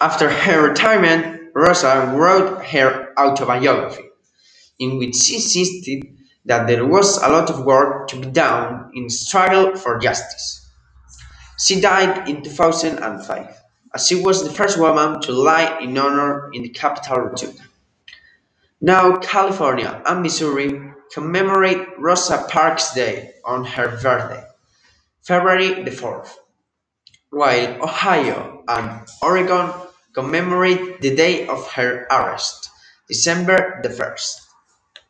After her retirement, Rosa wrote her autobiography, in which she insisted that there was a lot of work to be done in the struggle for justice. She died in two thousand and five, as she was the first woman to lie in honor in the Capitol Rotunda. Now California and Missouri commemorate Rosa Parks Day on her birthday, February the 4th, while Ohio and Oregon commemorate the day of her arrest, December the 1st.